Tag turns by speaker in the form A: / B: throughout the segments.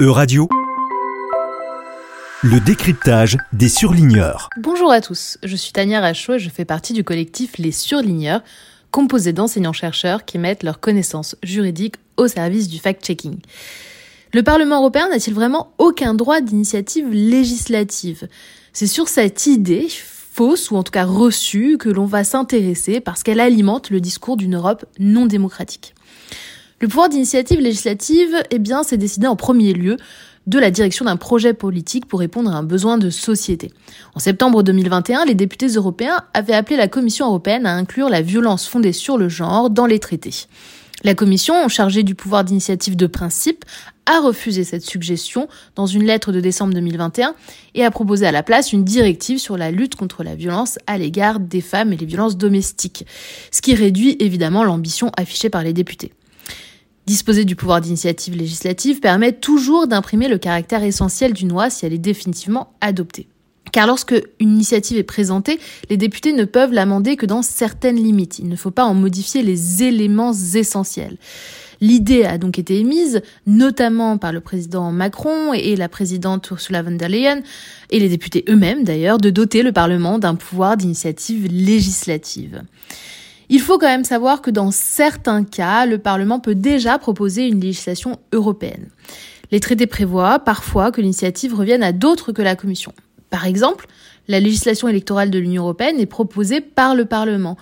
A: E-Radio, le décryptage des surligneurs.
B: Bonjour à tous, je suis Tania Rachaud et je fais partie du collectif Les Surligneurs, composé d'enseignants-chercheurs qui mettent leurs connaissances juridiques au service du fact-checking. Le Parlement européen n'a-t-il vraiment aucun droit d'initiative législative? C'est sur cette idée fausse ou en tout cas reçue que l'on va s'intéresser parce qu'elle alimente le discours d'une Europe non démocratique. Le pouvoir d'initiative législative, eh bien, c'est décidé en premier lieu de la direction d'un projet politique pour répondre à un besoin de société. En septembre 2021, les députés européens avaient appelé la Commission européenne à inclure la violence fondée sur le genre dans les traités. La Commission, chargée du pouvoir d'initiative de principe, a refusé cette suggestion dans une lettre de décembre 2021 et a proposé à la place une directive sur la lutte contre la violence à l'égard des femmes et les violences domestiques, ce qui réduit évidemment l'ambition affichée par les députés. Disposer du pouvoir d'initiative législative permet toujours d'imprimer le caractère essentiel d'une loi si elle est définitivement adoptée. Car lorsque une initiative est présentée, les députés ne peuvent l'amender que dans certaines limites. Il ne faut pas en modifier les éléments essentiels. L'idée a donc été émise, notamment par le président Macron et la présidente Ursula von der Leyen, et les députés eux-mêmes d'ailleurs, de doter le Parlement d'un pouvoir d'initiative législative. Il faut quand même savoir que dans certains cas, le Parlement peut déjà proposer une législation européenne. Les traités prévoient parfois que l'initiative revienne à d'autres que la Commission. Par exemple, la législation électorale de l'Union européenne est proposée par le Parlement.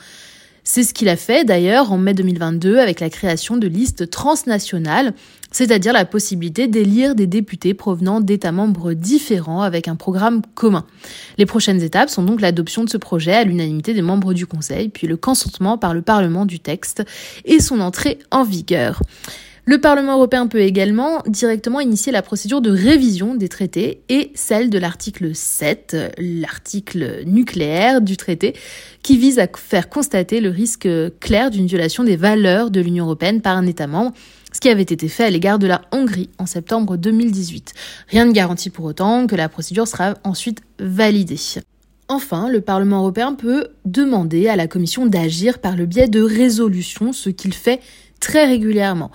B: C'est ce qu'il a fait d'ailleurs en mai 2022 avec la création de listes transnationales, c'est-à-dire la possibilité d'élire des députés provenant d'États membres différents avec un programme commun. Les prochaines étapes sont donc l'adoption de ce projet à l'unanimité des membres du Conseil, puis le consentement par le Parlement du texte et son entrée en vigueur. Le Parlement européen peut également directement initier la procédure de révision des traités et celle de l'article 7, l'article nucléaire du traité, qui vise à faire constater le risque clair d'une violation des valeurs de l'Union européenne par un État membre, ce qui avait été fait à l'égard de la Hongrie en septembre 2018. Rien ne garantit pour autant que la procédure sera ensuite validée. Enfin, le Parlement européen peut demander à la Commission d'agir par le biais de résolutions, ce qu'il fait très régulièrement.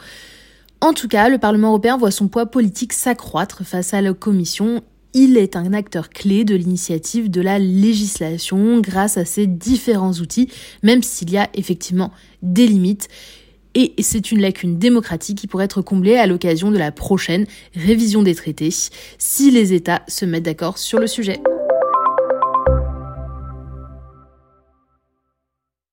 B: En tout cas, le Parlement européen voit son poids politique s'accroître face à la Commission. Il est un acteur clé de l'initiative de la législation grâce à ses différents outils, même s'il y a effectivement des limites. Et c'est une lacune démocratique qui pourrait être comblée à l'occasion de la prochaine révision des traités, si les États se mettent d'accord sur le sujet.